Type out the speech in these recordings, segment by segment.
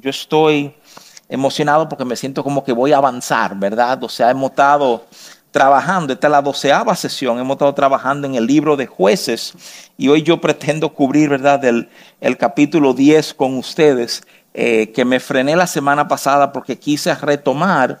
yo estoy emocionado porque me siento como que voy a avanzar, ¿verdad? O sea, hemos estado trabajando, esta es la doceava sesión, hemos estado trabajando en el libro de jueces y hoy yo pretendo cubrir, ¿verdad?, el, capítulo 10 con ustedes, eh, que me frené la semana pasada porque quise retomar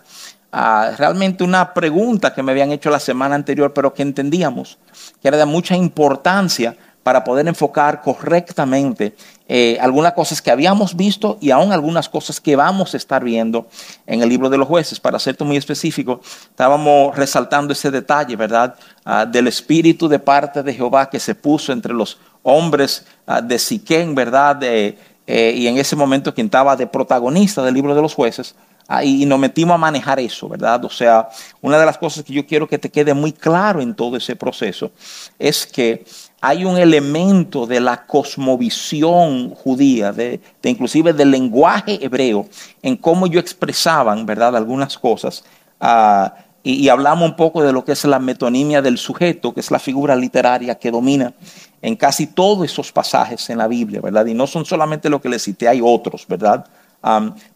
ah, realmente una pregunta que me habían hecho la semana anterior, pero que entendíamos que era de mucha importancia para poder enfocar correctamente eh, algunas cosas que habíamos visto y aún algunas cosas que vamos a estar viendo en el libro de los jueces. Para serte muy específico, estábamos resaltando ese detalle, ¿verdad? Ah, del espíritu de parte de Jehová que se puso entre los hombres ah, de Siquén, ¿verdad? Eh, y en ese momento quien estaba de protagonista del libro de los jueces, ah, y, nos metimos a manejar eso, ¿verdad? O sea, una de las cosas que yo quiero que te quede muy claro en todo ese proceso es que hay un elemento de la cosmovisión judía, de, inclusive del lenguaje hebreo, en cómo ellos expresaban, ¿verdad?, algunas cosas. Ah, y, hablamos un poco de lo que es la metonimia del sujeto, que es la figura literaria que domina en casi todos esos pasajes en la Biblia, ¿verdad? Y no son solamente lo que les cité, hay otros, ¿verdad?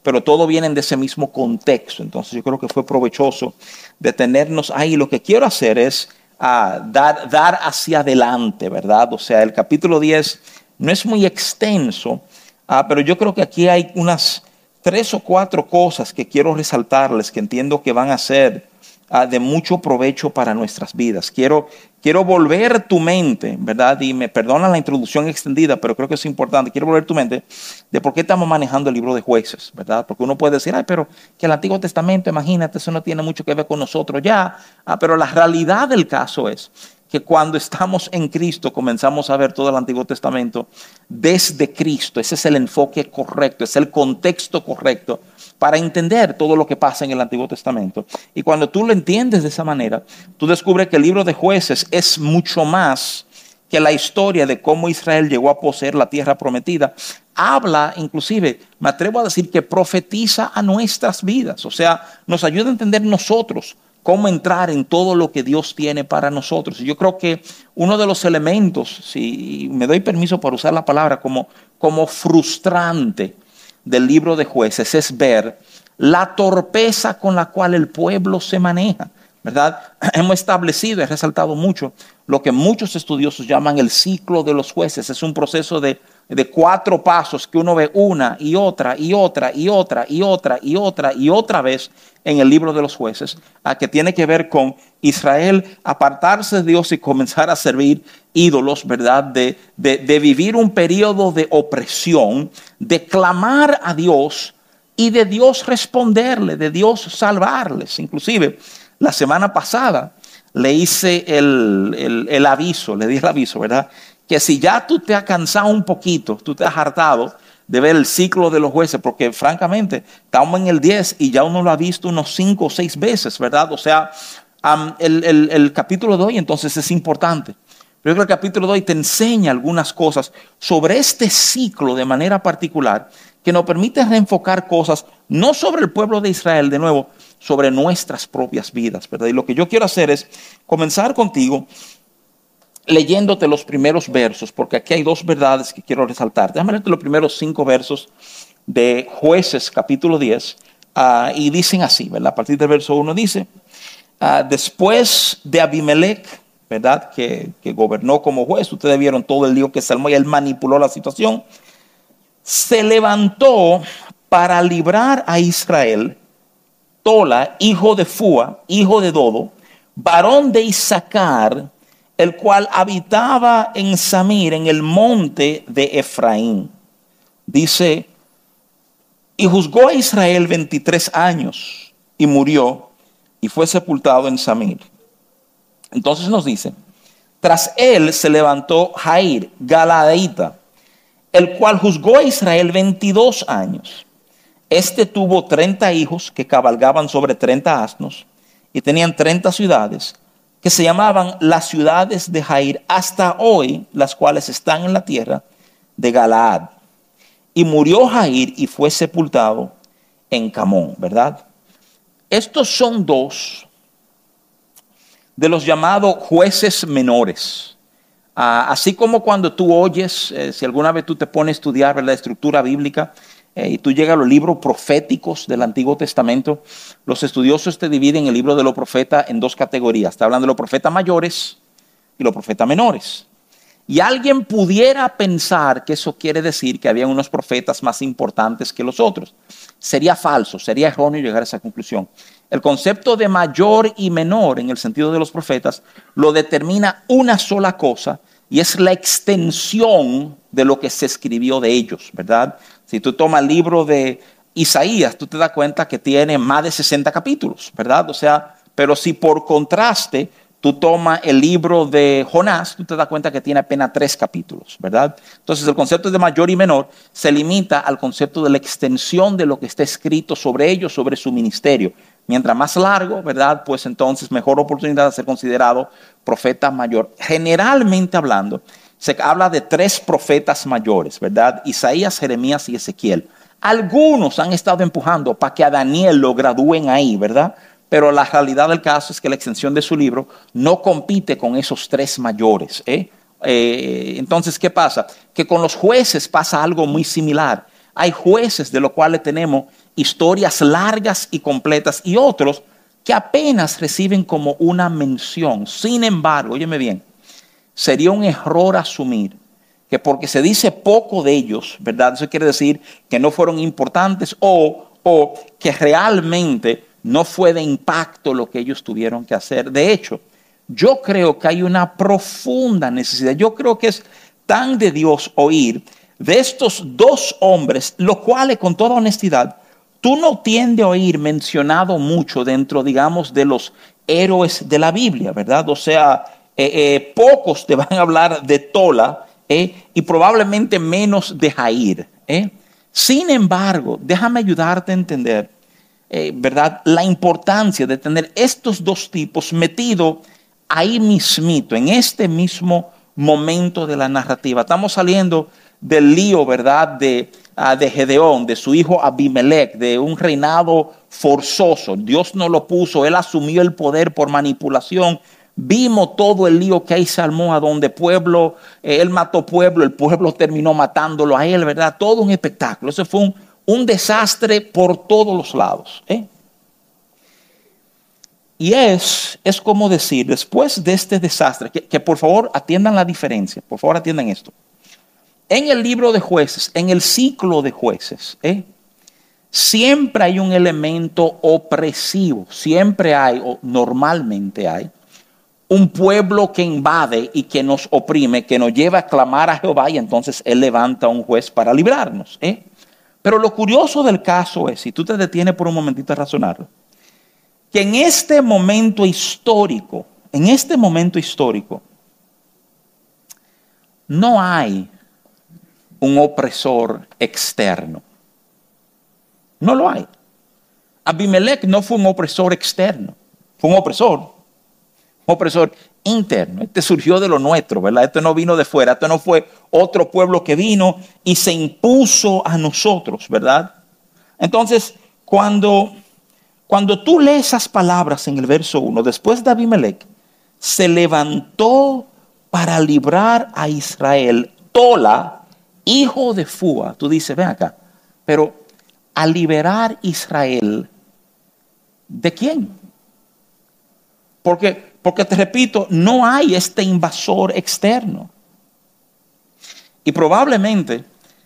pero todo viene de ese mismo contexto. Entonces yo creo que fue provechoso detenernos ahí. Lo que quiero hacer es dar, dar hacia adelante, ¿verdad? O sea, el capítulo 10 no es muy extenso, ah, pero yo creo que aquí hay unas tres o cuatro cosas que quiero resaltarles que entiendo que van a ser Ah, de mucho provecho para nuestras vidas. Quiero, quiero volver tu mente, ¿verdad? Y me perdona la introducción extendida, pero creo que es importante. Quiero volver tu mente de por qué estamos manejando el libro de jueces, ¿verdad? Porque uno puede decir, ay, pero que el Antiguo Testamento, imagínate, eso no tiene mucho que ver con nosotros ya. Ah, pero la realidad del caso es que cuando estamos en Cristo comenzamos a ver todo el Antiguo Testamento desde Cristo. Ese es el enfoque correcto, es el contexto correcto para entender todo lo que pasa en el Antiguo Testamento. Y cuando tú lo entiendes de esa manera, tú descubres que el libro de jueces es mucho más que la historia de cómo Israel llegó a poseer la tierra prometida. Habla, inclusive, me atrevo a decir que profetiza a nuestras vidas. O sea, nos ayuda a entender nosotros cómo entrar en todo lo que Dios tiene para nosotros. Yo creo que uno de los elementos, si me doy permiso para usar la palabra, como, como frustrante del libro de jueces es ver la torpeza con la cual el pueblo se maneja. ¿Verdad? Hemos establecido, he resaltado mucho, lo que muchos estudiosos llaman el ciclo de los jueces. Es un proceso de, de cuatro pasos que uno ve una y otra y otra y otra y otra y otra y otra vez en el libro de los jueces, a que tiene que ver con Israel apartarse de Dios y comenzar a servir ídolos, ¿verdad? De, de, vivir un periodo de opresión, de clamar a Dios y de Dios responderle, de Dios salvarles. Inclusive, la semana pasada le hice el, el, el aviso, le di el aviso, ¿verdad? Que si ya tú te has cansado un poquito, tú te has hartado, de ver el ciclo de los jueces, porque francamente estamos en el 10 y ya uno lo ha visto unos 5 o 6 veces, ¿verdad? O sea, el, capítulo de hoy entonces es importante. Pero el capítulo de hoy te enseña algunas cosas sobre este ciclo de manera particular que nos permite reenfocar cosas, no sobre el pueblo de Israel, de nuevo, sobre nuestras propias vidas, ¿verdad? Y lo que yo quiero hacer es comenzar contigo leyéndote los primeros versos, porque aquí hay dos verdades que quiero resaltar. Déjame leerte los primeros cinco versos de Jueces, capítulo 10, ah, y dicen así, ¿verdad? A partir del verso 1 dice, ah, después de Abimelech, ¿verdad? Que, que, gobernó como juez, ustedes vieron todo el lío que se y él manipuló la situación, se levantó para librar a Israel, Tola, hijo de Fua, hijo de Dodo, varón de Isaacar, el cual habitaba en Samir, en el monte de Efraín. Dice, y juzgó a Israel 23 años y murió y fue sepultado en Samir. Entonces nos dice, tras él se levantó Jair, Galadeita, el cual juzgó a Israel 22 años. Este tuvo 30 hijos que cabalgaban sobre 30 asnos y tenían 30 ciudades que se llamaban las ciudades de Jair hasta hoy, las cuales están en la tierra de Galaad. Y murió Jair y fue sepultado en Camón, ¿verdad? Estos son dos de los llamados jueces menores. Ah, así como cuando tú oyes, eh, si alguna vez tú te pones a estudiar la estructura bíblica, eh, y tú llegas a los libros proféticos del Antiguo Testamento, los estudiosos te dividen el libro de los profetas en dos categorías. Está hablando de los profetas mayores y los profetas menores. Y alguien pudiera pensar que eso quiere decir que había unos profetas más importantes que los otros. Sería falso, sería erróneo llegar a esa conclusión. El concepto de mayor y menor en el sentido de los profetas lo determina una sola cosa y es la extensión de lo que se escribió de ellos, ¿verdad? Si tú tomas el libro de Isaías, tú te das cuenta que tiene más de 60 capítulos, ¿verdad? O sea, pero si por contraste tú tomas el libro de Jonás, tú te das cuenta que tiene apenas tres capítulos, ¿verdad? Entonces el concepto de mayor y menor se limita al concepto de la extensión de lo que está escrito sobre ellos, sobre su ministerio. Mientras más largo, ¿verdad? Pues entonces mejor oportunidad de ser considerado profeta mayor. Generalmente hablando, se habla de tres profetas mayores, ¿verdad? Isaías, Jeremías y Ezequiel. Algunos han estado empujando para que a Daniel lo gradúen ahí, ¿verdad? pero la realidad del caso es que la extensión de su libro no compite con esos tres mayores. ¿eh? Eh, entonces, ¿qué pasa? Que con los jueces pasa algo muy similar. Hay jueces de los cuales tenemos historias largas y completas y otros que apenas reciben como una mención. Sin embargo, óyeme bien, sería un error asumir que porque se dice poco de ellos, ¿verdad? Eso quiere decir que no fueron importantes o, o que realmente no fue de impacto lo que ellos tuvieron que hacer. De hecho, yo creo que hay una profunda necesidad. Yo creo que es tan de Dios oír de estos dos hombres, los cuales con toda honestidad, tú no tiendes a oír mencionado mucho dentro, digamos, de los héroes de la Biblia, ¿verdad? O sea, eh, eh, pocos te van a hablar de Tola eh, y probablemente menos de Jair. Sin embargo, déjame ayudarte a entender ¿verdad? La importancia de tener estos dos tipos metidos ahí mismito, en este mismo momento de la narrativa. Estamos saliendo del lío, ¿verdad? De, ah, de Gedeón, de su hijo Abimelech, de un reinado forzoso. Dios no lo puso, él asumió el poder por manipulación. Vimos todo el lío que se armó, a donde pueblo, eh, él mató pueblo, el pueblo terminó matándolo a él, ¿verdad? Todo un espectáculo. Eso fue un, un desastre por todos los lados. ¿eh? Y es, es como decir, después de este desastre, que, por favor atiendan la diferencia, por favor atiendan esto. En el libro de jueces, en el ciclo de jueces, ¿eh? siempre hay un elemento opresivo, siempre hay, o normalmente hay, un pueblo que invade y que nos oprime, que nos lleva a clamar a Jehová y entonces Él levanta un juez para librarnos. ¿eh? Pero lo curioso del caso es, si tú te detienes por un momentito a razonarlo, que en este momento histórico, en este momento histórico, no hay un opresor externo. No lo hay. Abimelech no fue un opresor externo, fue un opresor. Opresor interno. Este surgió de lo nuestro, ¿verdad? Esto no vino de fuera, esto no fue otro pueblo que vino y se impuso a nosotros, ¿verdad? Entonces, cuando, cuando tú lees esas palabras en el verso 1, después de Abimelech, se levantó para librar a Israel, Tola, hijo de Fua. Tú dices, ven acá, pero a liberar Israel, ¿de quién? Porque porque te repito, no hay este invasor externo. Y probablemente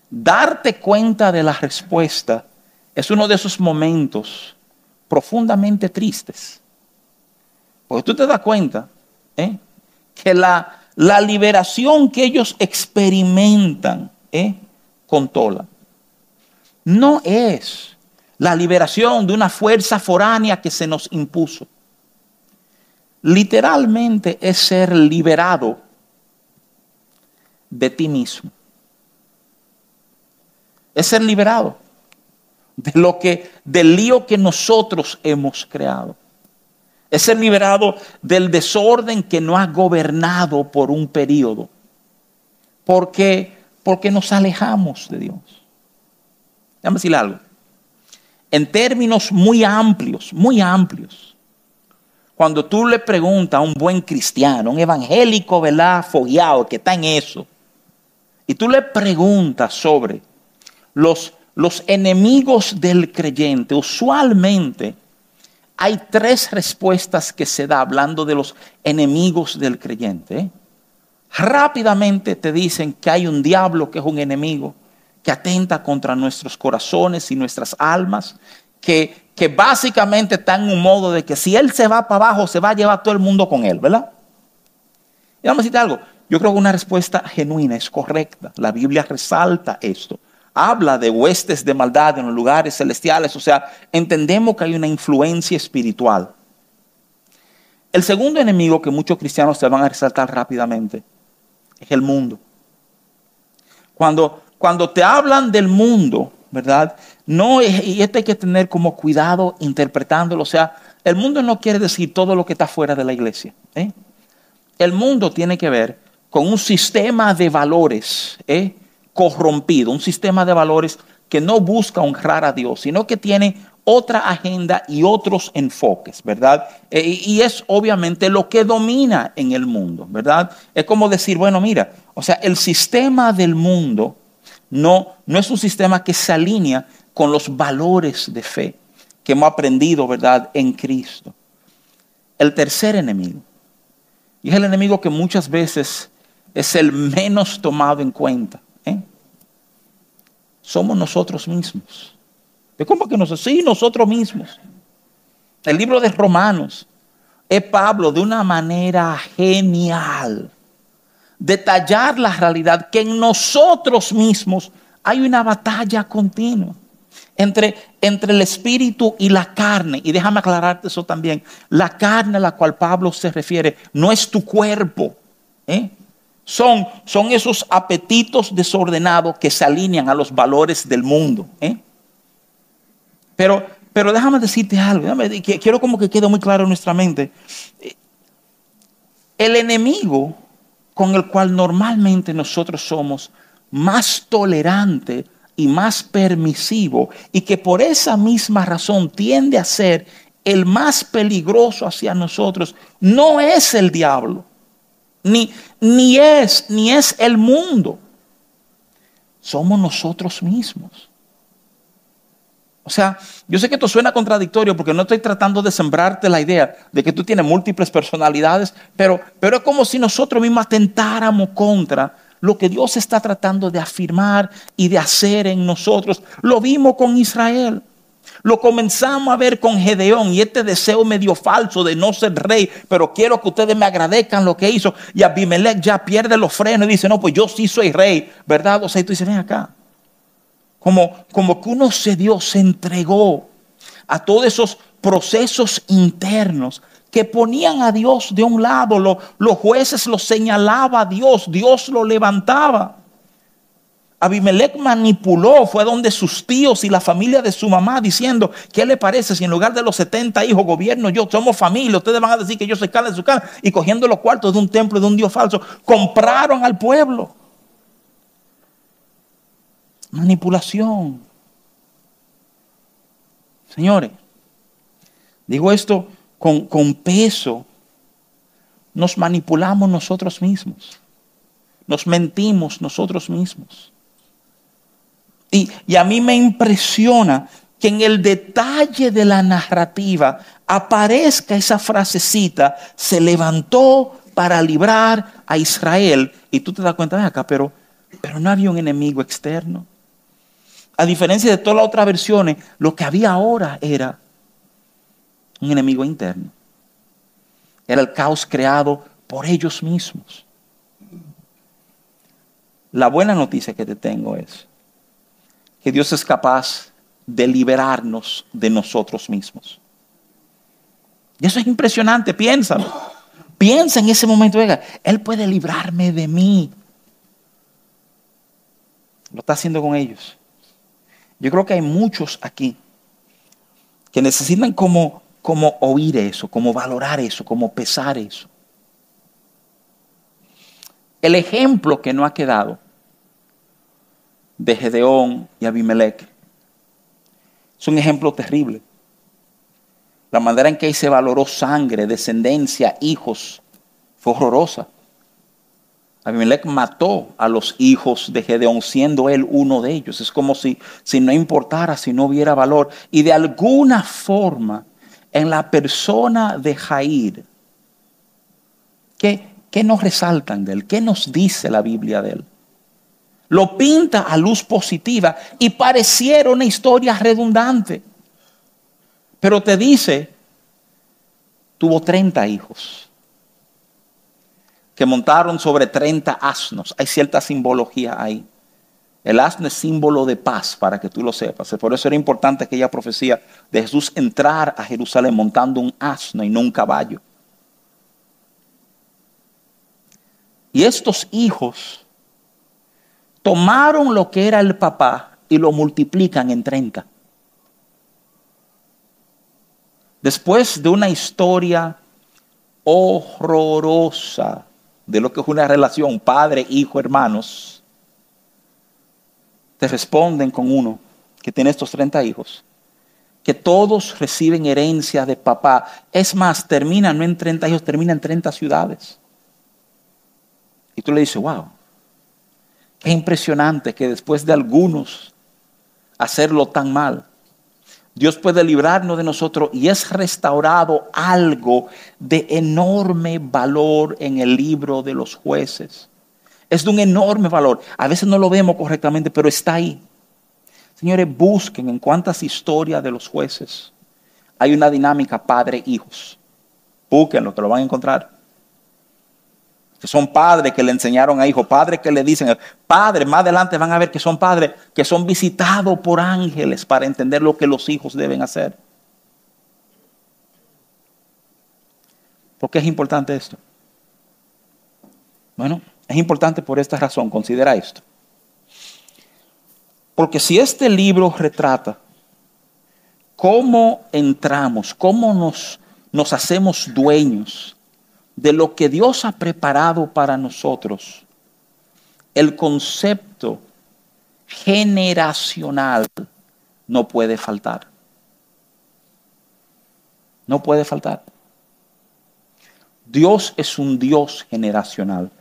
darte cuenta de la respuesta es uno de esos momentos profundamente tristes. Porque tú te das cuenta ¿eh? que la, la, liberación que ellos experimentan ¿eh? con Tola no es la liberación de una fuerza foránea que se nos impuso literalmente es ser liberado de ti mismo. Es ser liberado de lo que del lío que nosotros hemos creado. Es ser liberado del desorden que nos ha gobernado por un periodo. Porque porque nos alejamos de Dios. Déjame decirle algo. En términos muy amplios, muy amplios cuando tú le preguntas a un buen cristiano, un evangélico, ¿verdad? Fogueado, que está en eso, y tú le preguntas sobre los, los enemigos del creyente, usualmente hay tres respuestas que se da hablando de los enemigos del creyente. Rápidamente te dicen que hay un diablo que es un enemigo, que atenta contra nuestros corazones y nuestras almas, que, que básicamente está en un modo de que si él se va para abajo, se va a llevar todo el mundo con él, ¿verdad? Y vamos a decirte algo, yo creo que una respuesta genuina es correcta. La Biblia resalta esto. Habla de huestes de maldad en los lugares celestiales. O sea, entendemos que hay una influencia espiritual. El segundo enemigo que muchos cristianos se van a resaltar rápidamente es el mundo. Cuando, cuando te hablan del mundo, ¿verdad? No, y esto hay que tener como cuidado interpretándolo. O sea, el mundo no quiere decir todo lo que está fuera de la iglesia. ¿eh? El mundo tiene que ver con un sistema de valores ¿eh? corrompido, un sistema de valores que no busca honrar a Dios, sino que tiene otra agenda y otros enfoques, ¿verdad? Eh, y es obviamente lo que domina en el mundo, ¿verdad? Es como decir, bueno, mira, o sea, el sistema del mundo no, no es un sistema que se alinea con los valores de fe que hemos aprendido, ¿verdad?, en Cristo. El tercer enemigo, y es el enemigo que muchas veces es el menos tomado en cuenta. ¿eh? Somos nosotros mismos. ¿De cómo que nosotros? Sí, nosotros mismos. El libro de Romanos es Pablo de una manera genial detallar la realidad que en nosotros mismos hay una batalla continua entre, entre el espíritu y la carne. Y déjame aclararte eso también. La carne a la cual Pablo se refiere no es tu cuerpo. ¿eh? son, son esos apetitos desordenados que se alinean a los valores del mundo. ¿eh? Pero, pero déjame decirte algo, quiero como que quede muy claro en nuestra mente. El enemigo con el cual normalmente nosotros somos más tolerante y más permisivo y que por esa misma razón tiende a ser el más peligroso hacia nosotros, no es el diablo ni, ni es, ni es el mundo. Somos nosotros mismos. O sea, yo sé que esto suena contradictorio porque no estoy tratando de sembrarte la idea de que tú tienes múltiples personalidades, pero, pero es como si nosotros mismos atentáramos contra lo que Dios está tratando de afirmar y de hacer en nosotros. Lo vimos con Israel. Lo comenzamos a ver con Gedeón y este deseo medio falso de no ser rey, pero quiero que ustedes me agradezcan lo que hizo. Y Abimelech ya pierde los frenos y dice, no, pues yo sí soy rey, ¿verdad? O sea, y tú dices, ven acá. Como, como que uno se dio, se entregó a todos esos procesos internos que ponían a Dios de un lado, los jueces lo señalaba a Dios, Dios lo levantaba. Abimelech manipuló, fue donde sus tíos y la familia de su mamá diciendo, ¿qué le parece si en lugar de los 70 hijos gobierno yo somos familia? Ustedes van a decir que yo soy cara de su cara y cogiendo los cuartos de un templo de un Dios falso, compraron al pueblo. Manipulación. Señores, digo esto con, con peso. Nos manipulamos nosotros mismos. Nos mentimos nosotros mismos. Y, a mí me impresiona que en el detalle de la narrativa aparezca esa frasecita, se levantó para librar a Israel. Y tú te das cuenta de acá, pero, pero no había un enemigo externo. A diferencia de todas las otras versiones, lo que había ahora era un enemigo interno. Era el caos creado por ellos mismos. La buena noticia que te tengo es que Dios es capaz de liberarnos de nosotros mismos. Y eso es impresionante, piénsalo. Piensa en ese momento, oiga, Él puede librarme de mí. Lo está haciendo con ellos. Yo creo que hay muchos aquí que necesitan como, como oír eso, como valorar eso, como pesar eso. El ejemplo que no ha quedado de Gedeón y Abimelech. Es un ejemplo terrible. La manera en que se valoró sangre, descendencia, hijos, fue horrorosa. Abimelech mató a los hijos de Gedeón, siendo él uno de ellos. Es como si, si no importara, si no hubiera valor. Y de alguna forma, en la persona de Jair, ¿qué, qué nos resaltan de él? ¿Qué nos dice la Biblia de él? Lo pinta a luz positiva y pareciera una historia redundante. Pero te dice, tuvo 30 hijos que montaron sobre 30 asnos. Hay cierta simbología ahí. El asno es símbolo de paz, para que tú lo sepas. Por eso era importante aquella profecía de Jesús entrar a Jerusalén montando un asno y no un caballo. Y estos hijos tomaron lo que era el papá y lo multiplican en 30. Después de una historia horrorosa de lo que es una relación padre, hijo, hermanos, te responden con uno que tiene estos 30 hijos, que todos reciben herencia de papá. Es más, terminan no en 30 hijos, terminan en 30 ciudades. Y tú le dices, wow, qué impresionante que después de algunos hacerlo tan mal, Dios puede librarnos de nosotros y es restaurado algo de enorme valor en el libro de los jueces. Es de un enorme valor. A veces no lo vemos correctamente, pero está ahí. Señores, busquen en cuántas historias de los jueces hay una dinámica padre-hijos. Búsquenlo, que lo van a encontrar que son padres que le enseñaron a hijos, padres que le dicen, padres, más adelante van a ver que son padres que son visitados por ángeles para entender lo que los hijos deben hacer. ¿Por qué es importante esto? Bueno, es importante por esta razón, considera esto. Porque si este libro retrata cómo entramos, cómo nos, nos hacemos dueños de lo que Dios ha preparado para nosotros, el concepto generacional no puede faltar. No puede faltar. Dios es un Dios generacional.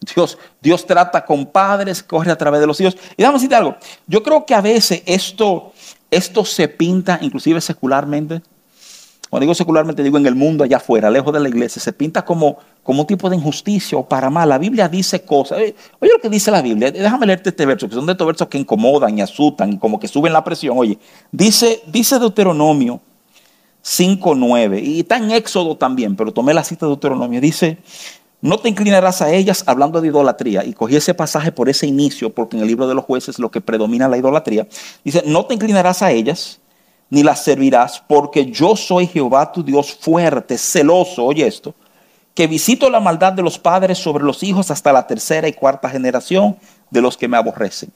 Dios, Dios trata con padres, corre a través de los hijos. Y vamos a decir algo. Yo creo que a veces esto, esto se pinta, inclusive secularmente, cuando digo secularmente, digo en el mundo allá afuera, lejos de la iglesia, se pinta como, como un tipo de injusticia o para mal. La Biblia dice cosas. Oye, lo que dice la Biblia. Déjame leerte este verso, que son de estos versos que incomodan y asustan como que suben la presión. Oye, dice, dice Deuteronomio 5.9 y está en Éxodo también, pero tomé la cita de Deuteronomio. Dice, no te inclinarás a ellas hablando de idolatría. Y cogí ese pasaje por ese inicio, porque en el libro de los jueces lo que predomina la idolatría. Dice, no te inclinarás a ellas ni las servirás, porque yo soy Jehová tu Dios fuerte, celoso, oye esto, que visito la maldad de los padres sobre los hijos hasta la tercera y cuarta generación de los que me aborrecen.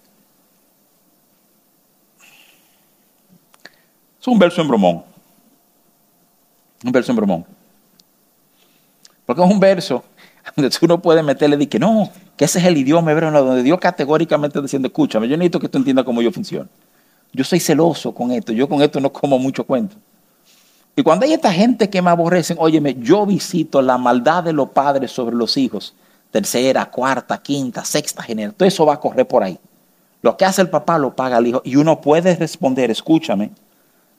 Es un verso en bromón. Un verso en bromón. Porque es un verso donde uno puede meterle y que no, que ese es el idioma hebreo, donde Dios categóricamente diciendo, escúchame, yo necesito que tú entiendas cómo yo funciono. Yo soy celoso con esto, yo con esto no como mucho cuento. Y cuando hay esta gente que me aborrecen, óyeme, yo visito la maldad de los padres sobre los hijos, tercera, cuarta, quinta, sexta generación, todo eso va a correr por ahí. Lo que hace el papá lo paga el hijo. Y uno puede responder, escúchame,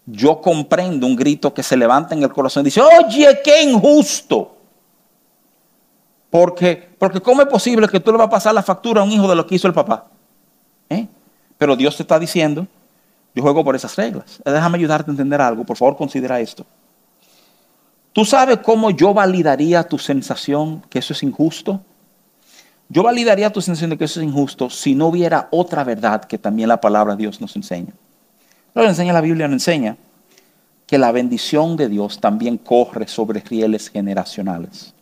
yo comprendo un grito que se levanta en el corazón y dice, oye, qué injusto. Porque, porque ¿cómo es posible que tú le vas a pasar la factura a un hijo de lo que hizo el papá? ¿Eh? Pero Dios te está diciendo yo juego por esas reglas. Eh, déjame ayudarte a entender algo. Por favor, considera esto. ¿Tú sabes cómo yo validaría tu sensación que eso es injusto? Yo validaría tu sensación de que eso es injusto si no hubiera otra verdad que también la palabra de Dios nos enseña. Lo enseña la Biblia, nos enseña que la bendición de Dios también corre sobre rieles generacionales.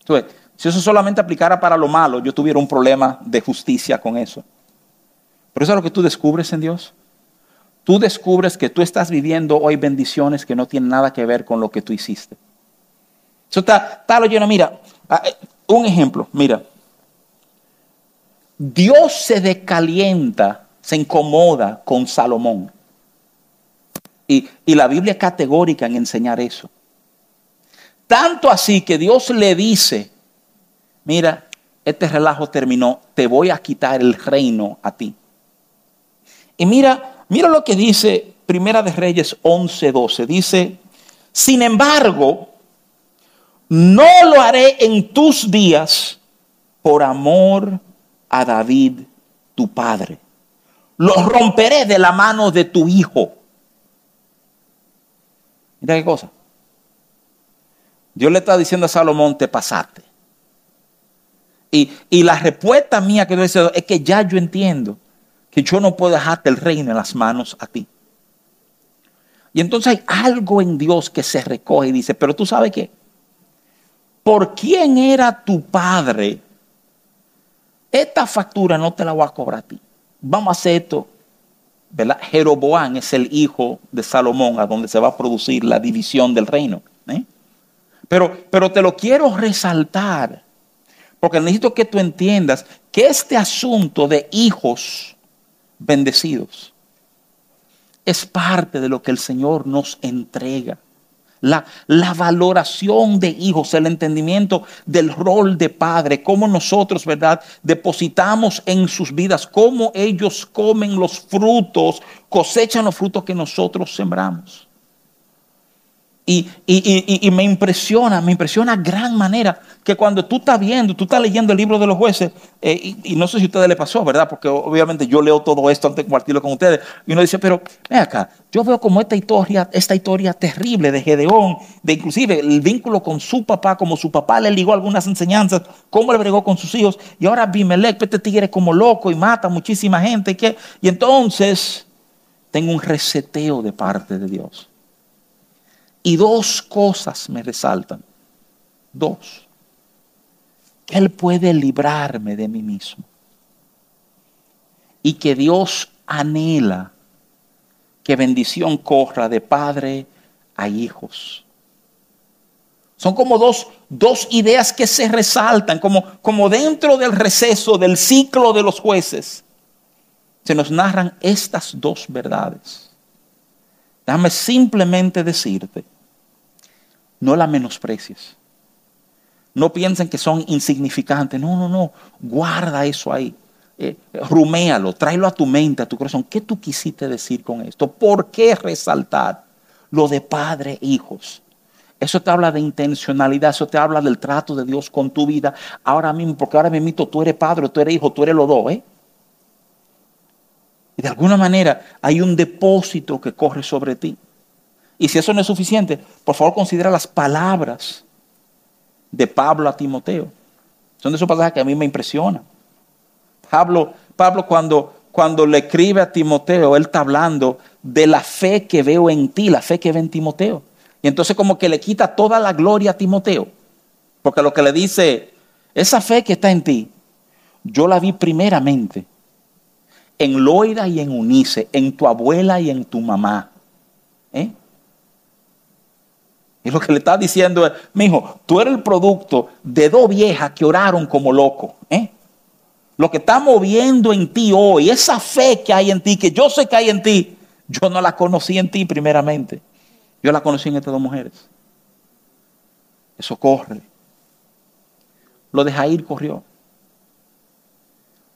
Entonces, si eso solamente aplicara para lo malo, yo tuviera un problema de justicia con eso. Pero eso es lo que tú descubres en Dios. Tú descubres que tú estás viviendo hoy bendiciones que no tienen nada que ver con lo que tú hiciste. Eso está, está lo lleno. Mira, eh, un ejemplo, mira. Dios se decalienta, se incomoda con Salomón. Y, y la Biblia es categórica en enseñar eso. Tanto así que Dios le dice mira, este relajo terminó, te voy a quitar el reino a ti. Y mira, mira lo que dice Primera de Reyes 11:12. Dice, sin embargo, no lo haré en tus días por amor a David, tu padre. Lo romperé de la mano de tu hijo. Mira qué cosa. Dios le está diciendo a Salomón, te pasaste. Y, la respuesta mía que Dios es que ya yo entiendo que yo no puedo dejarte el reino en las manos a ti. Y entonces hay algo en Dios que se recoge y dice, pero tú sabes qué, por quién era tu padre, esta factura no te la voy a cobrar a ti. Vamos a hacer esto. Jeroboán es el hijo de Salomón, a donde se va a producir la división del reino. ¿eh? Pero, pero te lo quiero resaltar, porque necesito que tú entiendas que este asunto de hijos bendecidos es parte de lo que el Señor nos entrega. La, valoración de hijos, el entendimiento del rol de padre, cómo nosotros, ¿verdad?, depositamos en sus vidas, cómo ellos comen los frutos, cosechan los frutos que nosotros sembramos. Y, me impresiona, me impresiona gran manera que cuando tú estás viendo, tú estás leyendo el libro de los jueces, eh, y, no sé si a ustedes le pasó, ¿verdad? Porque obviamente yo leo todo esto antes de compartirlo con ustedes, y uno dice, pero ven acá, yo veo como esta historia, esta historia terrible de Gedeón, de inclusive el vínculo con su papá, como su papá le ligó algunas enseñanzas, cómo le bregó con sus hijos, y ahora Bimelech, este tigre como loco y mata a muchísima gente, y entonces tengo un reseteo de parte de Dios. Y dos cosas me resaltan. Dos. Él puede librarme de mí mismo. Y que Dios anhela que bendición corra de padre a hijos. Son como dos, dos ideas que se resaltan, como, como dentro del receso del ciclo de los jueces. Se nos narran estas dos verdades. Déjame simplemente decirte no la menosprecies. No piensen que son insignificantes. No, no, no. Guarda eso ahí. Eh, ruméalo, tráelo a tu mente, a tu corazón. ¿Qué tú quisiste decir con esto? ¿Por qué resaltar lo de padre e hijos? Eso te habla de intencionalidad, eso te habla del trato de Dios con tu vida ahora mismo, porque ahora mismo tú eres padre, tú eres hijo, tú eres los dos, ¿eh? Y de alguna manera hay un depósito que corre sobre ti. Y si eso no es suficiente, por favor considera las palabras de Pablo a Timoteo. Son de esos pasajes que a mí me impresionan. Pablo, Pablo cuando, cuando le escribe a Timoteo, él está hablando de la fe que veo en ti, la fe que ve en Timoteo. Y entonces como que le quita toda la gloria a Timoteo. Porque lo que le dice, esa fe que está en ti, yo la vi primeramente en Loida y en Unice, en tu abuela y en tu mamá. ¿Eh? Y lo que le está diciendo es, mi hijo, tú eres el producto de dos viejas que oraron como locos. ¿eh? Lo que está moviendo en ti hoy, esa fe que hay en ti, que yo sé que hay en ti, yo no la conocí en ti primeramente. Yo la conocí en estas dos mujeres. Eso corre. Lo de Jair corrió.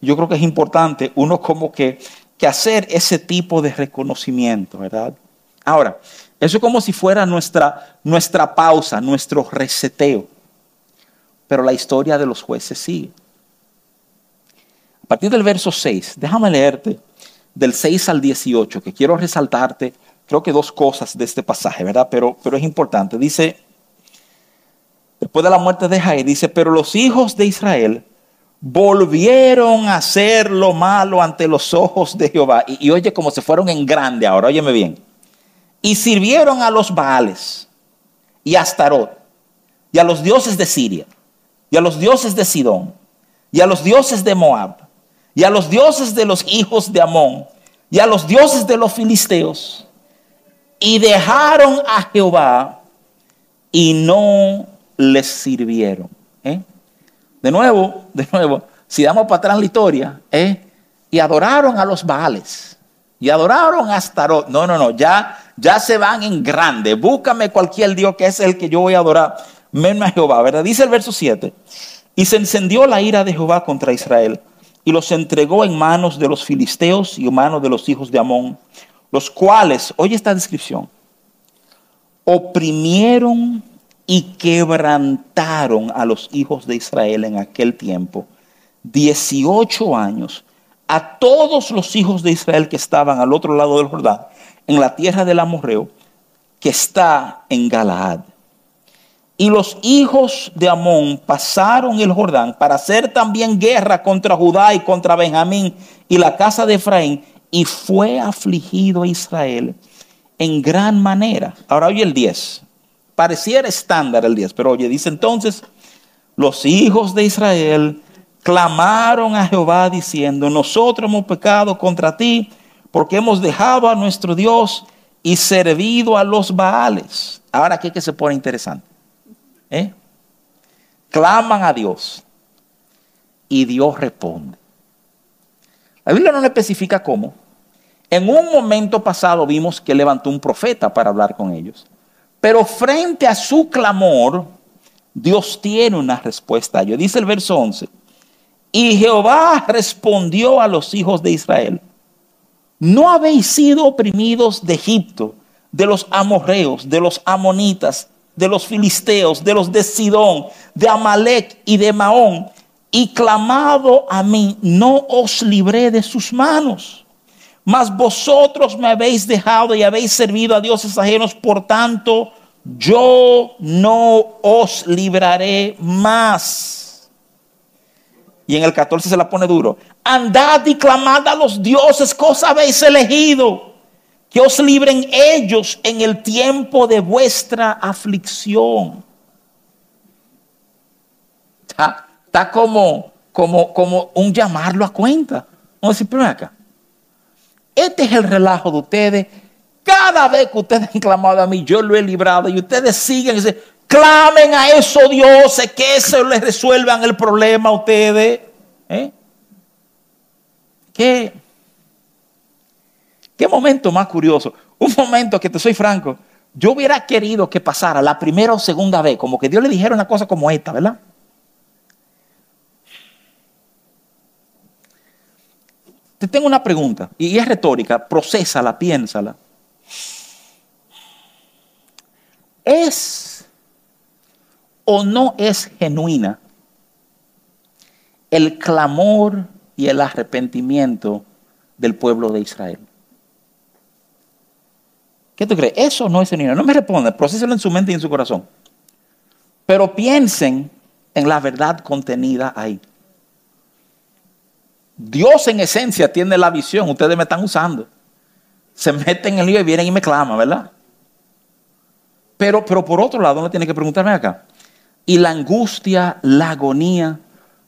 Yo creo que es importante uno como que, que hacer ese tipo de reconocimiento, ¿verdad? Ahora, eso es como si fuera nuestra, nuestra pausa, nuestro reseteo. Pero la historia de los jueces sigue. A partir del verso 6, déjame leerte del 6 al 18, que quiero resaltarte, creo que dos cosas de este pasaje, ¿verdad? Pero, pero es importante. Dice, después de la muerte de Jair, dice, pero los hijos de Israel volvieron a hacer lo malo ante los ojos de Jehová. Y, y oye, como se fueron en grande ahora, óyeme bien y sirvieron a los Baales y a Astarot y a los dioses de Siria y a los dioses de Sidón y a los dioses de Moab y a los dioses de los hijos de Amón y a los dioses de los filisteos y dejaron a Jehová y no les sirvieron. ¿eh? De nuevo, de nuevo, si damos para atrás la historia, ¿eh? y adoraron a los Baales y adoraron a Astarot. No, no, no, ya ya se van en grande. Búscame cualquier Dios que es el que yo voy a adorar, menos a Jehová, ¿verdad? Dice el verso 7. Y se encendió la ira de Jehová contra Israel y los entregó en manos de los filisteos y en manos de los hijos de Amón, los cuales, oye esta descripción, oprimieron y quebrantaron a los hijos de Israel en aquel tiempo, 18 años, a todos los hijos de Israel que estaban al otro lado del Jordán, en la tierra del Amorreo, que está en Galaad. Y los hijos de Amón pasaron el Jordán para hacer también guerra contra Judá y contra Benjamín y la casa de Efraín. Y fue afligido Israel en gran manera. Ahora oye el 10. Pareciera estándar el 10, pero oye, dice entonces, los hijos de Israel clamaron a Jehová diciendo, nosotros hemos pecado contra ti porque hemos dejado a nuestro Dios y servido a los Baales. Ahora aquí que se pone interesante. ¿Eh? Claman a Dios y Dios responde. La Biblia no le especifica cómo. En un momento pasado vimos que levantó un profeta para hablar con ellos. Pero frente a su clamor, Dios tiene una respuesta. Yo dice el verso 11. Y Jehová respondió a los hijos de Israel. No habéis sido oprimidos de Egipto, de los amorreos, de los amonitas, de los filisteos, de los de Sidón, de Amalek y de Maón, y clamado a mí, no os libré de sus manos. Mas vosotros me habéis dejado y habéis servido a dioses ajenos, por tanto, yo no os libraré más. Y en el 14 se la pone duro. Andad y clamad a los dioses, cosa habéis elegido que os libren ellos en el tiempo de vuestra aflicción. Está, como, como, como un llamarlo a cuenta. Vamos a decir, pero acá. Este es el relajo de ustedes. Cada vez que ustedes han clamado a mí, yo lo he librado y ustedes siguen y dicen, clamen a esos dioses que eso les resuelvan el problema a ustedes. ¿Eh? ¿Qué? Qué momento más curioso. Un momento que te soy franco, yo hubiera querido que pasara la primera o segunda vez, como que Dios le dijera una cosa como esta, ¿verdad? Te tengo una pregunta, y es retórica, procésala, piénsala. ¿Es o no es genuina el clamor y el arrepentimiento del pueblo de Israel? ¿Qué tú crees? Eso no es genuino. No me respondan, proceselo en su mente y en su corazón. Pero piensen en la verdad contenida ahí. Dios en esencia tiene la visión, ustedes me están usando. Se meten en el lío y vienen y me claman, ¿verdad? Pero, pero por otro lado, uno tiene que preguntarme acá. Y la angustia, la agonía.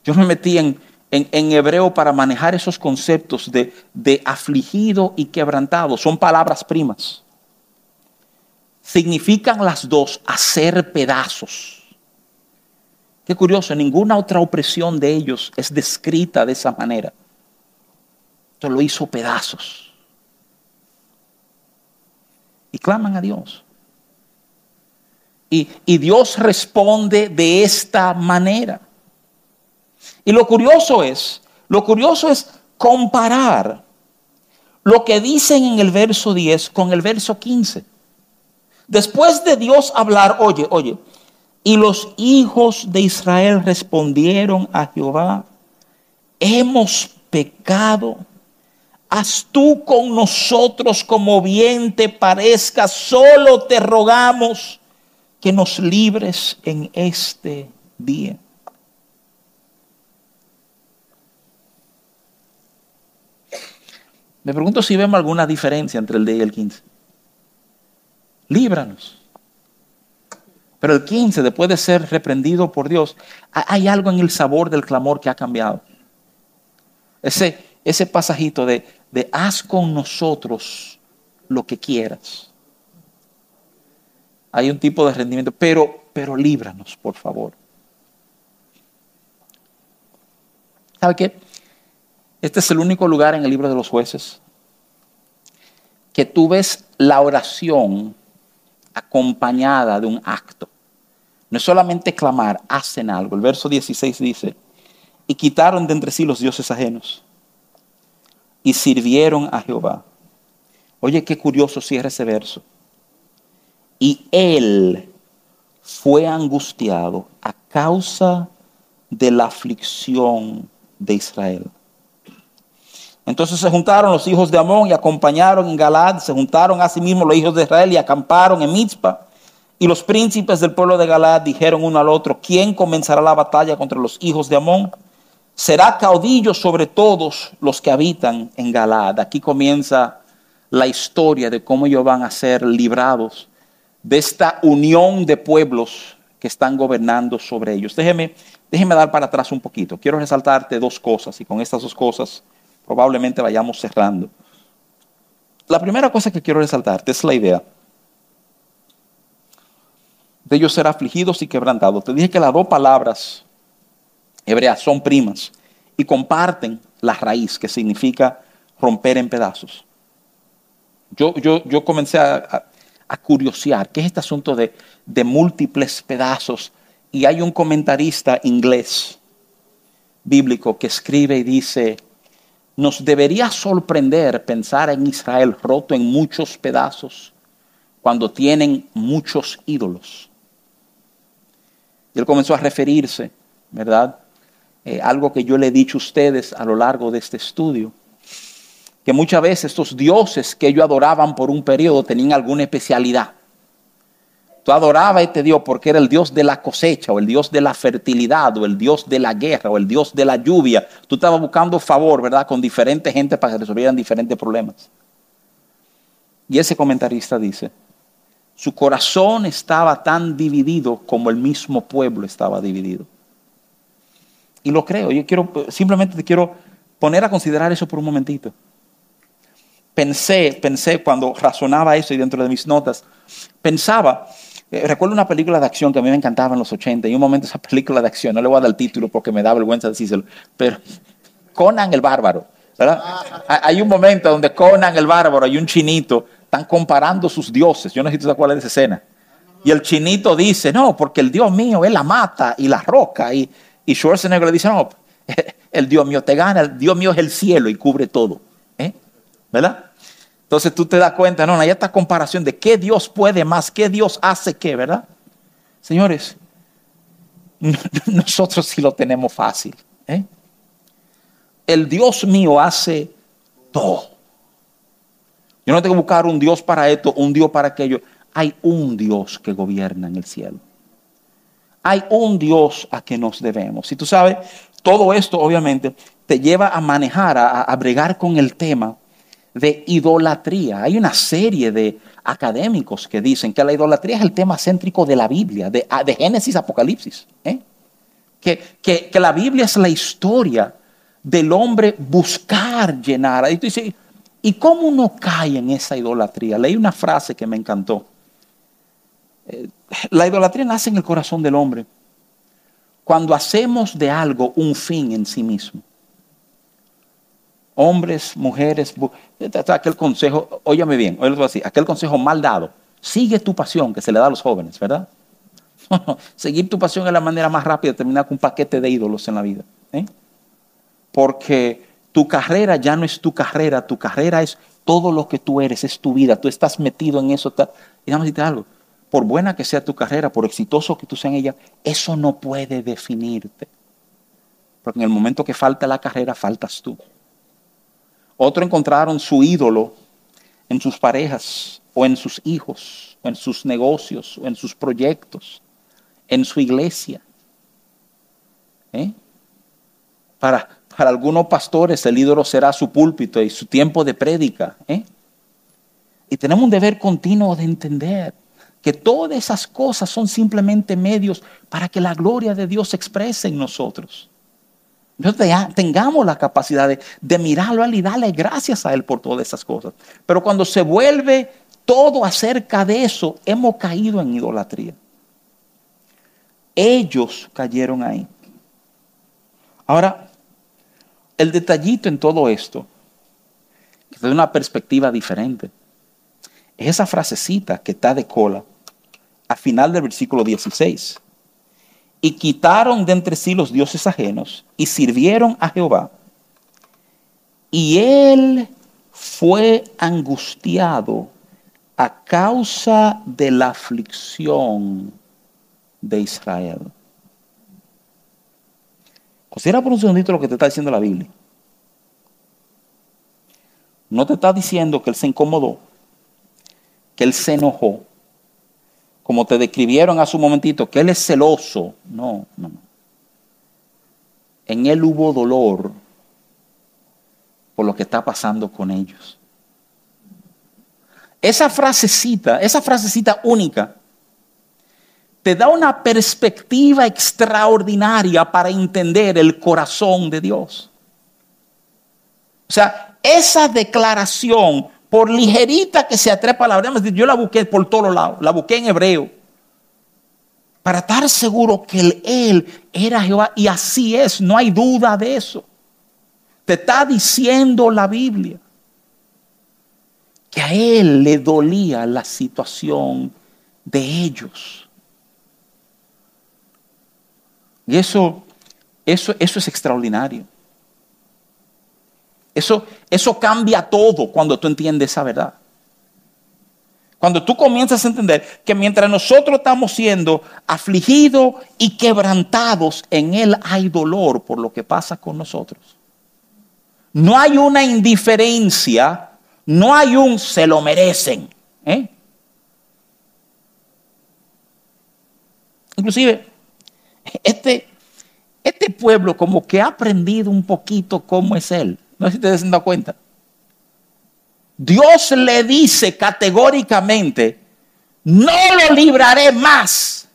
Yo me metí en, en, hebreo para manejar esos conceptos de, de afligido y quebrantado. Son palabras primas significan las dos hacer pedazos. Qué curioso, ninguna otra opresión de ellos es descrita de esa manera. Esto lo hizo pedazos. Y claman a Dios. Y, y Dios responde de esta manera. Y lo curioso es, lo curioso es comparar lo que dicen en el verso 10 con el verso 15. Después de Dios hablar, oye, oye, y los hijos de Israel respondieron a Jehová, hemos pecado. Haz tú con nosotros como bien te parezca, solo te rogamos que nos libres en este día. Me pregunto si vemos alguna diferencia entre el día y el 15 líbranos. Pero el 15, después de ser reprendido por Dios, hay algo en el sabor del clamor que ha cambiado. Ese, ese pasajito de, de haz con nosotros lo que quieras. Hay un tipo de rendimiento, pero, pero líbranos, por favor. ¿Sabe qué? Este es el único lugar en el libro de los jueces que tú ves la oración acompañada de un acto. No es solamente clamar, hacen algo. El verso 16 dice, y quitaron de entre sí los dioses ajenos y sirvieron a Jehová. Oye, qué curioso cierra ese verso. Y él fue angustiado a causa de la aflicción de Israel. Entonces se juntaron los hijos de Amón y acompañaron en Galad, se juntaron asimismo los hijos de Israel y acamparon en Mizpa. Y los príncipes del pueblo de Galad dijeron uno al otro, ¿quién comenzará la batalla contra los hijos de Amón? Será caudillo sobre todos los que habitan en Galad. Aquí comienza la historia de cómo ellos van a ser librados de esta unión de pueblos que están gobernando sobre ellos. Déjeme, déjeme dar para atrás un poquito. Quiero resaltarte dos cosas y con estas dos cosas probablemente vayamos cerrando. La primera cosa que quiero resaltarte es la idea de ellos ser afligidos y quebrantados. Te dije que las dos palabras hebreas son primas y comparten la raíz que significa romper en pedazos. Yo, yo, yo comencé a, a, curiosear qué es este asunto de, de múltiples pedazos y hay un comentarista inglés bíblico que escribe y dice, nos debería sorprender pensar en Israel roto en muchos pedazos cuando tienen muchos ídolos. Y él comenzó a referirse, ¿verdad? Eh, algo que yo le he dicho a ustedes a lo largo de este estudio, que muchas veces estos dioses que ellos adoraban por un periodo tenían alguna especialidad. Tú adorabas a este Dios porque era el Dios de la cosecha, o el Dios de la fertilidad, o el Dios de la guerra, o el Dios de la lluvia. Tú estabas buscando favor, ¿verdad?, con diferente gente para que resolvieran diferentes problemas. Y ese comentarista dice, su corazón estaba tan dividido como el mismo pueblo estaba dividido. Y lo creo, yo quiero, simplemente te quiero poner a considerar eso por un momentito. Pensé, pensé cuando razonaba eso y dentro de mis notas, pensaba eh, recuerdo una película de acción que a mí me encantaba en los 80 y un momento esa película de acción, no le voy a dar el título porque me da vergüenza decírselo, pero Conan el Bárbaro, ¿verdad? Hay un momento donde Conan el Bárbaro y un chinito están comparando sus dioses, yo no sé si tú sabes cuál es esa escena. Y el chinito dice, no, porque el Dios mío es la mata y la roca. Y, y Schwarzenegger le dice, no, el Dios mío te gana, el Dios mío es el cielo y cubre todo. ¿eh? ¿Verdad? Entonces tú te das cuenta, no, hay esta comparación de qué Dios puede más, qué Dios hace qué, ¿verdad? Señores, nosotros sí lo tenemos fácil. ¿eh? El Dios mío hace todo. Yo no tengo que buscar un Dios para esto, un Dios para aquello. Hay un Dios que gobierna en el cielo. Hay un Dios a que nos debemos. Si tú sabes, todo esto obviamente te lleva a manejar, a, a bregar con el tema de idolatría. Hay una serie de académicos que dicen que la idolatría es el tema céntrico de la Biblia, de, ah, Génesis Apocalipsis. ¿eh? Que, que, la Biblia es la historia del hombre buscar llenar. Y tú dices, ¿y cómo uno cae en esa idolatría? Leí una frase que me encantó. Eh, la idolatría nace en el corazón del hombre cuando hacemos de algo un fin en sí mismo hombres, mujeres, aquel consejo, óyame bien, óyame así, aquel consejo mal dado, sigue tu pasión que se le da a los jóvenes, ¿verdad? Seguir tu pasión es la manera más rápida de terminar con un paquete de ídolos en la vida. ¿eh? Porque tu carrera ya no es tu carrera, tu carrera es todo lo que tú eres, es tu vida, tú estás metido en eso. Y déjame decirte algo, por buena que sea tu carrera, por exitoso que tú seas en ella, eso no puede definirte. Porque en el momento que falta la carrera, faltas tú. Otro encontraron su ídolo en sus parejas o en sus hijos, o en sus negocios, o en sus proyectos, en su iglesia. ¿Eh? Para, para algunos pastores el ídolo será su púlpito y su tiempo de prédica. ¿eh? Y tenemos un deber continuo de entender que todas esas cosas son simplemente medios para que la gloria de Dios se exprese en nosotros. Entonces tengamos la capacidad de, mirarlo a él y darle gracias a él por todas esas cosas. Pero cuando se vuelve todo acerca de eso, hemos caído en idolatría. Ellos cayeron ahí. Ahora, el detallito en todo esto, que da una perspectiva diferente, es esa frasecita que está de cola al final del versículo 16. Y quitaron de entre sí los dioses ajenos y sirvieron a Jehová. Y él fue angustiado a causa de la aflicción de Israel. Considera por un segundito lo que te está diciendo la Biblia. No te está diciendo que él se incomodó, que él se enojó, como te describieron hace un momentito, que él es celoso. No, no, no. En él hubo dolor por lo que está pasando con ellos. Esa frasecita, esa frasecita única, te da una perspectiva extraordinaria para entender el corazón de Dios. O sea, esa declaración por ligerita que se atrepa a la verdad, yo la busqué por todos lados, la busqué en hebreo, para estar seguro que él, era Jehová, y así es, no hay duda de eso. Te está diciendo la Biblia que a él le dolía la situación de ellos. Y eso, eso, eso es extraordinario. Eso, eso cambia todo cuando tú entiendes esa verdad. Cuando tú comienzas a entender que mientras nosotros estamos siendo afligidos y quebrantados, en Él hay dolor por lo que pasa con nosotros. No hay una indiferencia, no hay un se lo merecen. ¿eh? Inclusive, este, este pueblo como que ha aprendido un poquito cómo es Él. No sé si ustedes se han dado cuenta. Dios le dice categóricamente, no lo libraré más.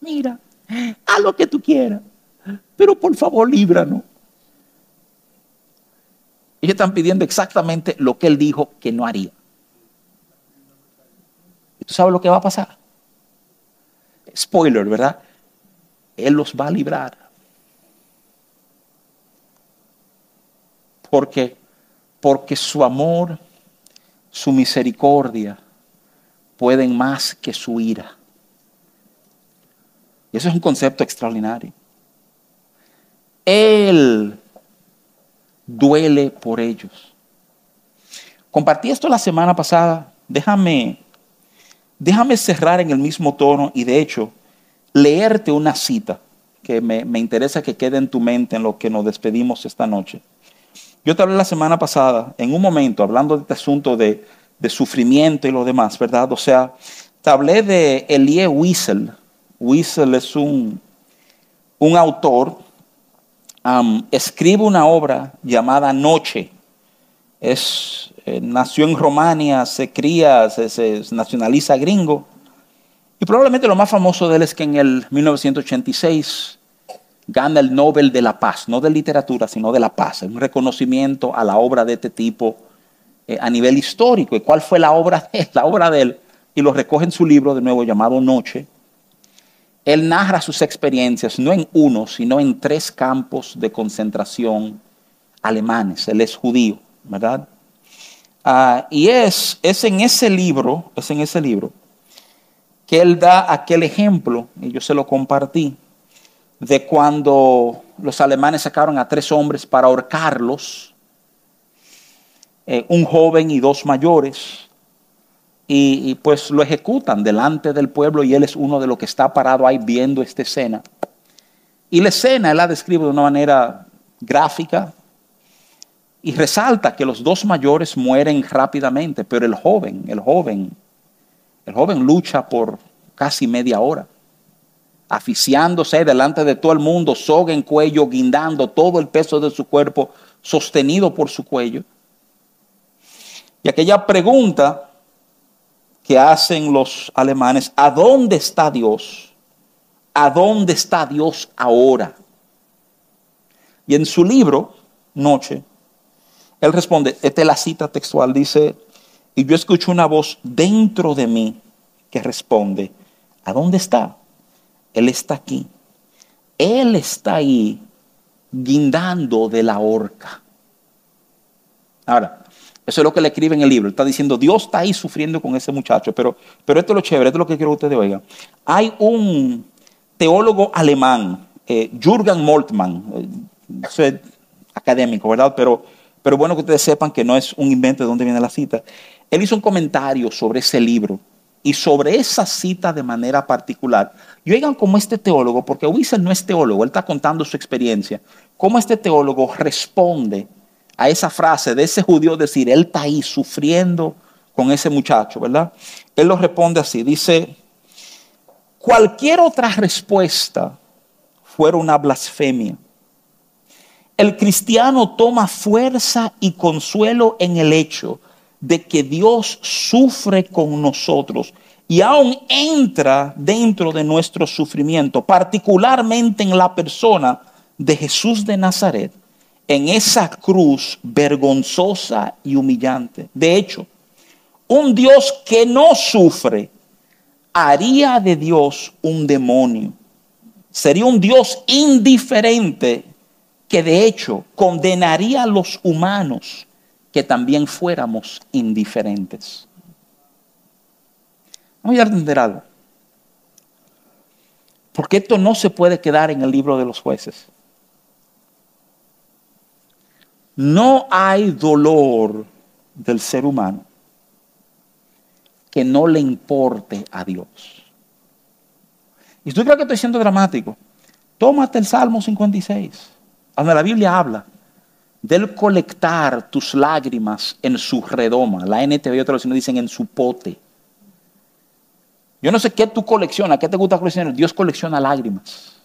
Mira, haz lo que tú quieras, pero por favor líbranos. Ellos están pidiendo exactamente lo que él dijo que no haría. ¿Y tú sabes lo que va a pasar? Spoiler, ¿verdad? Él los va a librar. Porque, porque su amor, su misericordia pueden más que su ira. Y eso es un concepto extraordinario. Él duele por ellos. Compartí esto la semana pasada. Déjame, déjame cerrar en el mismo tono y de hecho leerte una cita que me, me interesa que quede en tu mente en lo que nos despedimos esta noche. Yo te hablé la semana pasada, en un momento, hablando de este asunto de, sufrimiento y lo demás, ¿verdad? O sea, te hablé de Elie Wiesel. Wiesel es un, un autor, escribe una obra llamada Noche. Es, eh, nació en Romania, se cría, se, se nacionaliza gringo. Y probablemente lo más famoso de él es que en el 1986 gana el Nobel de la Paz, no de literatura, sino de la paz. Es un reconocimiento a la obra de este tipo eh, a nivel histórico. ¿Y cuál fue la obra de él? La obra de él, y lo recoge en su libro de nuevo llamado Noche. Él narra sus experiencias no en uno, sino en tres campos de concentración alemanes. Él es judío, ¿verdad? Ah, y es, es en ese libro, es en ese libro que él da aquel ejemplo, y yo se lo compartí, de cuando los alemanes sacaron a tres hombres para ahorcarlos, eh, un joven y dos mayores, y, pues lo ejecutan delante del pueblo y él es uno de los que está parado ahí viendo esta escena. Y la escena él la describe de una manera gráfica y resalta que los dos mayores mueren rápidamente, pero el joven, el joven, el joven lucha por casi media hora aficiándose delante de todo el mundo, soga en cuello, guindando todo el peso de su cuerpo sostenido por su cuello. Y aquella pregunta que hacen los alemanes, ¿a dónde está Dios? ¿A dónde está Dios ahora? Y en su libro, Noche, él responde, esta es la cita textual, dice, y yo escucho una voz dentro de mí que responde, ¿a dónde está? Él está aquí. Él está ahí guindando de la horca. Ahora, eso es lo que le escribe en el libro. Está diciendo, Dios está ahí sufriendo con ese muchacho. Pero, pero esto es lo chévere, esto es lo que quiero que ustedes oigan. Hay un, teólogo alemán, eh, Jürgen Moltmann, eh, académico, ¿verdad? Pero, pero bueno que ustedes sepan que no es un invento de dónde viene la cita. Él hizo un comentario sobre ese libro y sobre esa cita de manera particular. Y oigan cómo este teólogo, porque Wiesel no es teólogo, él está contando su experiencia, cómo este teólogo responde a esa frase de ese judío decir, él está ahí sufriendo con ese muchacho, ¿verdad? Él lo responde así, dice, cualquier otra respuesta fuera una blasfemia. El cristiano toma fuerza y consuelo en el hecho de que Dios sufre con nosotros y aún entra dentro de nuestro sufrimiento, particularmente en la persona de Jesús de Nazaret, en esa cruz vergonzosa y humillante. De hecho, un Dios que no sufre haría de Dios un demonio. Sería un Dios indiferente que de hecho condenaría a los humanos que también fuéramos indiferentes. Vamos a entender algo. Porque esto no se puede quedar en el libro de los jueces. No hay dolor del ser humano que no le importe a Dios. Y tú crees que estoy siendo dramático. Tómate el Salmo 56, donde la Biblia habla del colectar tus lágrimas en su redoma. La NTV y otros dicen en su pote. Yo no sé qué tú coleccionas, qué te gusta coleccionar. Dios colecciona lágrimas.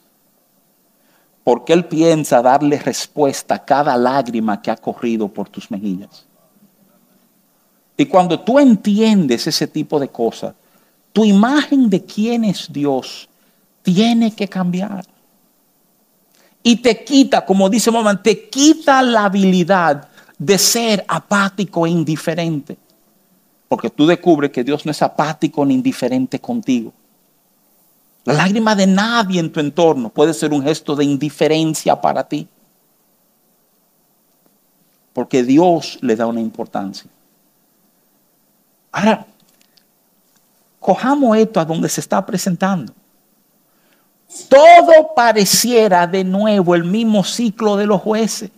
Porque Él piensa darle respuesta a cada lágrima que ha corrido por tus mejillas. Y cuando tú entiendes ese tipo de cosas, tu imagen de quién es Dios tiene que cambiar. Y te quita, como dice Mamá, te quita la habilidad de ser apático e indiferente. Porque tú descubres que Dios no es apático ni indiferente contigo. La lágrima de nadie en tu entorno puede ser un gesto de indiferencia para ti. Porque Dios le da una importancia. Ahora, cojamos esto a donde se está presentando. Todo pareciera de nuevo el mismo ciclo de los jueces.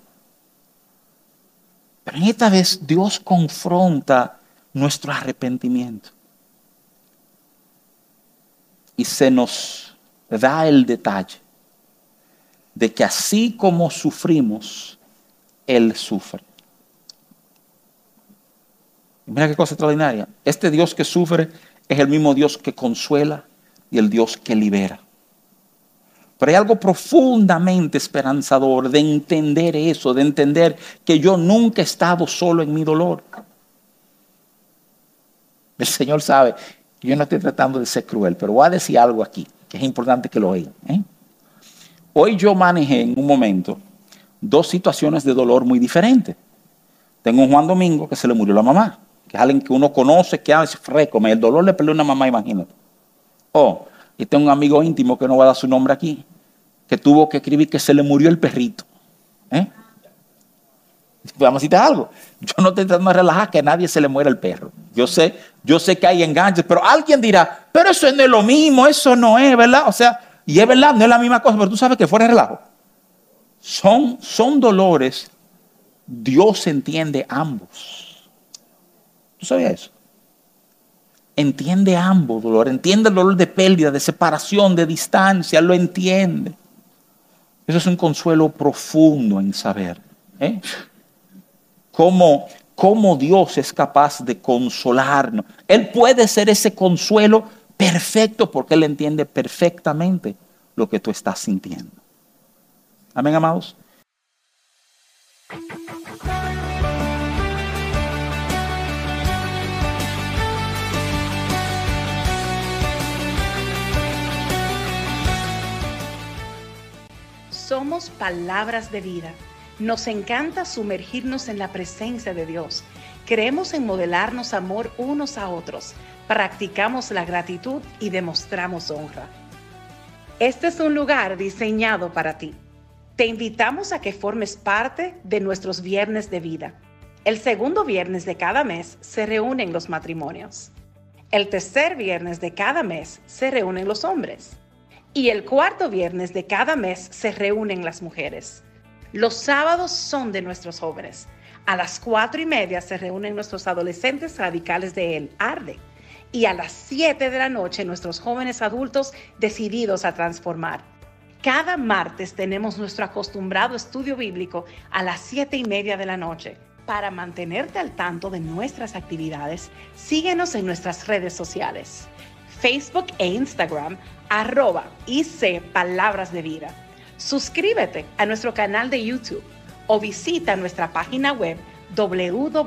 Pero en esta vez Dios confronta nuestro arrepentimiento. Y se nos da el detalle de que así como sufrimos, Él sufre. Mira qué cosa extraordinaria. Este Dios que sufre es el mismo Dios que consuela y el Dios que libera. Pero hay algo profundamente esperanzador de entender eso, de entender que yo nunca he estado solo en mi dolor. El Señor sabe yo no estoy tratando de ser cruel, pero voy a decir algo aquí, que es importante que lo oigan. ¿eh? Hoy yo manejé en un momento dos situaciones de dolor muy diferentes. Tengo un Juan Domingo que se le murió la mamá que es alguien que uno conoce, que hace fresco, el dolor le perdió una mamá, imagínate. Oh, y tengo un amigo íntimo que no va a dar su nombre aquí, que tuvo que escribir que se le murió el perrito. ¿Eh? Vamos a decirte algo. Yo no estoy tratando de relajar que a nadie se le muera el perro. Yo sé, yo sé que hay enganches, pero alguien dirá, pero eso no es lo mismo, eso no es, ¿verdad? O sea, y es verdad, no es la misma cosa, pero tú sabes que fuera relajo. Son, son dolores, Dios entiende ambos. ¿Tú sabías eso? Entiende ambos dolor, entiende el dolor de pérdida, de separación, de distancia, lo entiende. Eso es un consuelo profundo en saber. ¿eh? Cómo, cómo Dios es capaz de consolarnos. Él puede ser ese consuelo perfecto porque Él entiende perfectamente lo que tú estás sintiendo. Amén, amados. Palabras de vida. Nos encanta sumergirnos en la presencia de Dios. Creemos en modelarnos amor unos a otros. Practicamos la gratitud y demostramos honra. Este es un lugar diseñado para ti. Te invitamos a que formes parte de nuestros viernes de vida. El segundo viernes de cada mes se reúnen los matrimonios. El tercer viernes de cada mes se reúnen los hombres. Y el cuarto viernes de cada mes se reúnen las mujeres. Los sábados son de nuestros jóvenes. A las cuatro y media se reúnen nuestros adolescentes radicales de El Arde. Y a las siete de la noche nuestros jóvenes adultos decididos a transformar. Cada martes tenemos nuestro acostumbrado estudio bíblico a las siete y media de la noche. Para mantenerte al tanto de nuestras actividades, síguenos en nuestras redes sociales. Facebook e Instagram, arroba IC Palabras de Vida. Suscríbete a nuestro canal de YouTube o visita nuestra página web www.icpb.org.